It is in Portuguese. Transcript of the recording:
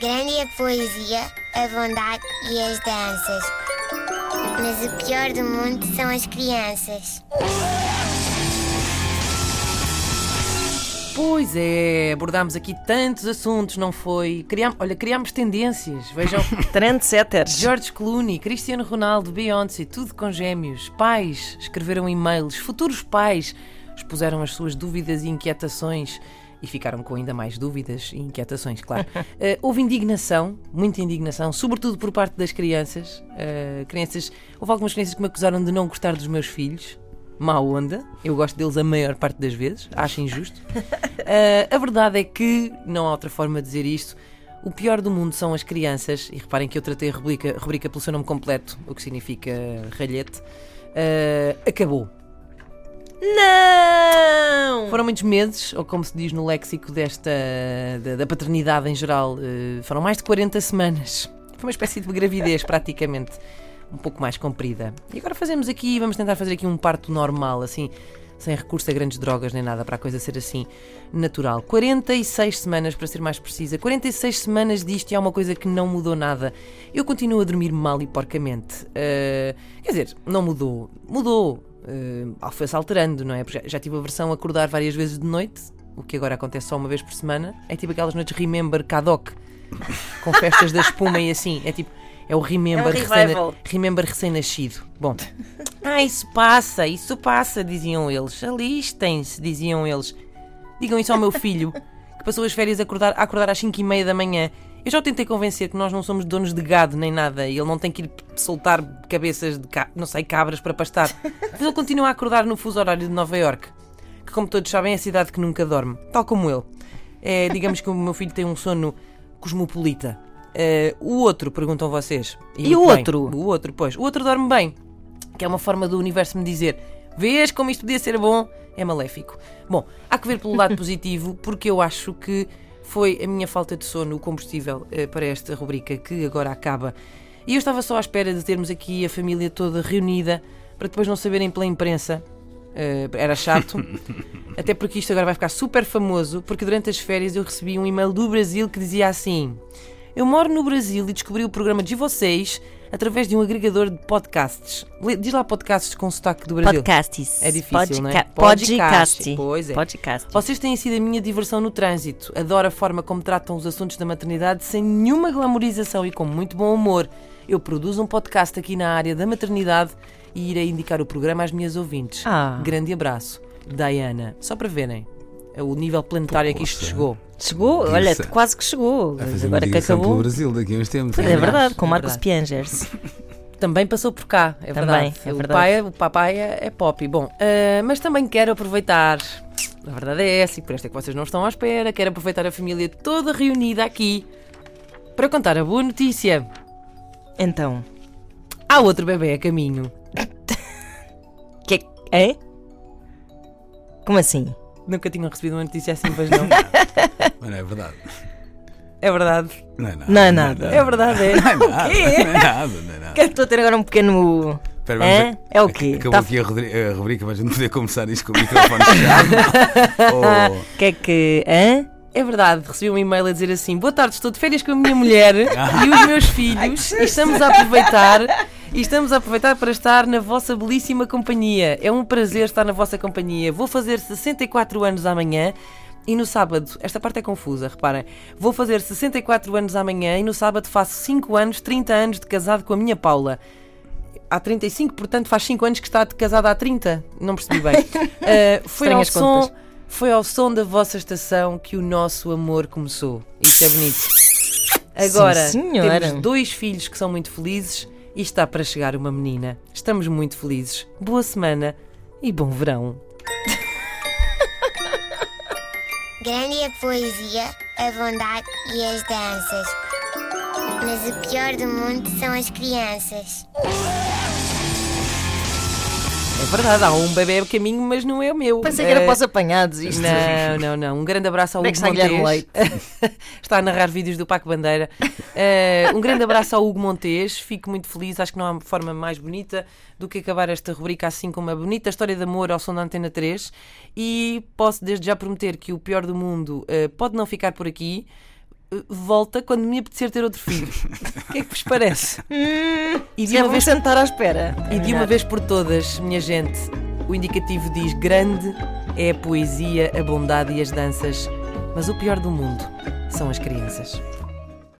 Grande é a poesia, a bondade e as danças. Mas o pior do mundo são as crianças. Pois é, abordámos aqui tantos assuntos, não foi? Criámos, olha, criámos tendências. Vejam, Trendsetters. George Clooney, Cristiano Ronaldo, Beyoncé, tudo com gêmeos. Pais escreveram e-mails, futuros pais expuseram as suas dúvidas e inquietações e ficaram com ainda mais dúvidas e inquietações, claro. Eh, houve indignação, muita indignação, sobretudo por parte das crianças. Eh, crianças. Houve algumas crianças que me acusaram de não gostar dos meus filhos. Má onda, eu gosto deles a maior parte das vezes, acho injusto. Eh, a verdade é que, não há outra forma de dizer isto, o pior do mundo são as crianças, e reparem que eu tratei a rubrica, rubrica pelo seu nome completo, o que significa ralhete. Acabou. Não! Foram muitos meses, ou como se diz no léxico desta da, da paternidade em geral, eh, foram mais de 40 semanas. Foi uma espécie de gravidez, praticamente, um pouco mais comprida. E agora fazemos aqui, vamos tentar fazer aqui um parto normal, assim, sem recurso a grandes drogas nem nada, para a coisa ser assim natural. 46 semanas, para ser mais precisa. 46 semanas disto e há uma coisa que não mudou nada. Eu continuo a dormir mal e porcamente. Eh, quer dizer, não mudou. Mudou. Uh, foi-se alterando, não é? Porque já, tive a versão acordar várias vezes de noite, o que agora acontece só uma vez por semana. É tipo aquelas noites Remember Cadoc, com festas da espuma e assim. É tipo, é o Remember, É um recém- remember recém-nascido. Bom, ah, isso passa, isso passa, diziam eles. Alistem-se, diziam eles. Digam isso ao meu filho, que passou as férias a acordar, a acordar às 5 e meia da manhã. Eu já o tentei convencer que nós não somos donos de gado nem nada e ele não tem que ir soltar cabeças de, ca- não sei, cabras para pastar. Mas ele continua a acordar no fuso horário de Nova York, que, como todos sabem, é a cidade que nunca dorme, tal como ele. É, digamos que o meu filho tem um sono cosmopolita. É, o outro, perguntam vocês. E o muito bem. outro? O outro, pois. O outro dorme bem, que é uma forma do universo me dizer: vês como isto podia ser bom? É maléfico. Bom, há que ver pelo lado positivo, porque eu acho que foi a minha falta de sono o combustível eh, para esta rubrica que agora acaba. E eu estava só à espera de termos aqui a família toda reunida para depois não saberem pela imprensa. Eh, era chato. Até porque isto agora vai ficar super famoso, porque durante as férias eu recebi um e-mail do Brasil que dizia assim: Eu moro no Brasil e descobri o programa de vocês através de um agregador de podcasts. Diz lá podcasts com sotaque do Brasil. Podcasts. É difícil, não é? Podca- Podcast. Pois é. Podcast. Vocês têm sido a minha diversão no trânsito. Adoro a forma como tratam os assuntos da maternidade sem nenhuma glamorização e com muito bom humor. Eu produzo um podcast aqui na área da maternidade e irei indicar o programa às minhas ouvintes. Ah. Grande abraço. Diana. Só para verem o nível planetário a que isto chegou. Chegou, olha, Isso. quase que chegou. A fazer Agora que acabou. pelo Brasil daqui a uns tempos. É não verdade, com É Marcos verdade. Piangers. Também passou por cá, é Também, verdade. é o, verdade. pai, o papai é, é pop. Bom, ah, mas também quero aproveitar, a verdade é essa, e por esta é que vocês não estão à espera, quero aproveitar a família toda reunida aqui para contar a boa notícia. Então, Há outro bebê a caminho. que é? Como assim? Nunca tinham recebido uma notícia assim, pois não. Mas não é verdade. É verdade. Não é nada. Não é nada. É verdade, é. Não é nada. quê? Não é nada. Não é nada. Que Estou a ter agora um pequeno. Espera, É? a- É o quê? Acabou Tá- aqui a, rodri- a rubrica, mas a gente não poder começar isto com o microfone fechado. Ou- que é que. Hã? É verdade, recebi um e-mail a dizer assim: Boa tarde, estou de férias com a minha mulher e os meus filhos e estamos a aproveitar e estamos a aproveitar para estar na vossa belíssima companhia. É um prazer estar na vossa companhia. Vou fazer 64 anos amanhã e no sábado, esta parte é confusa, reparem. Vou fazer 64 anos amanhã e no sábado faço 5 anos, 30 anos de casado com a minha Paula. Há 35, portanto faz 5 anos que está casada há 30. Não percebi bem. Uh, foi, ao som, foi ao som da vossa estação que o nosso amor começou. Isto é bonito. Agora Sim, temos dois filhos que são muito felizes e está para chegar uma menina. Estamos muito felizes. Boa semana e bom verão. Grande a poesia, a bondade e as danças. Mas o pior do mundo são as crianças. É verdade, há um bebê a caminho, mas não é o meu. Pensei que era Eh, para os apanhados isto. Não, não, não. Um grande abraço ao é Hugo Montes. está a narrar vídeos do Paco Bandeira. Eh, um grande abraço ao Hugo Montes. Fico muito feliz. Acho que não há forma mais bonita do que acabar esta rubrica assim com uma bonita história de amor ao som da Antena 3. E posso desde já prometer que o pior do mundo eh, pode não ficar por aqui. Volta quando me apetecer ter outro filho. O que é que vos parece? E de Já uma vou vez sentar à espera. E de uma vez por todas, minha gente, o indicativo diz: grande é a poesia, a bondade e as danças, mas o pior do mundo são as crianças.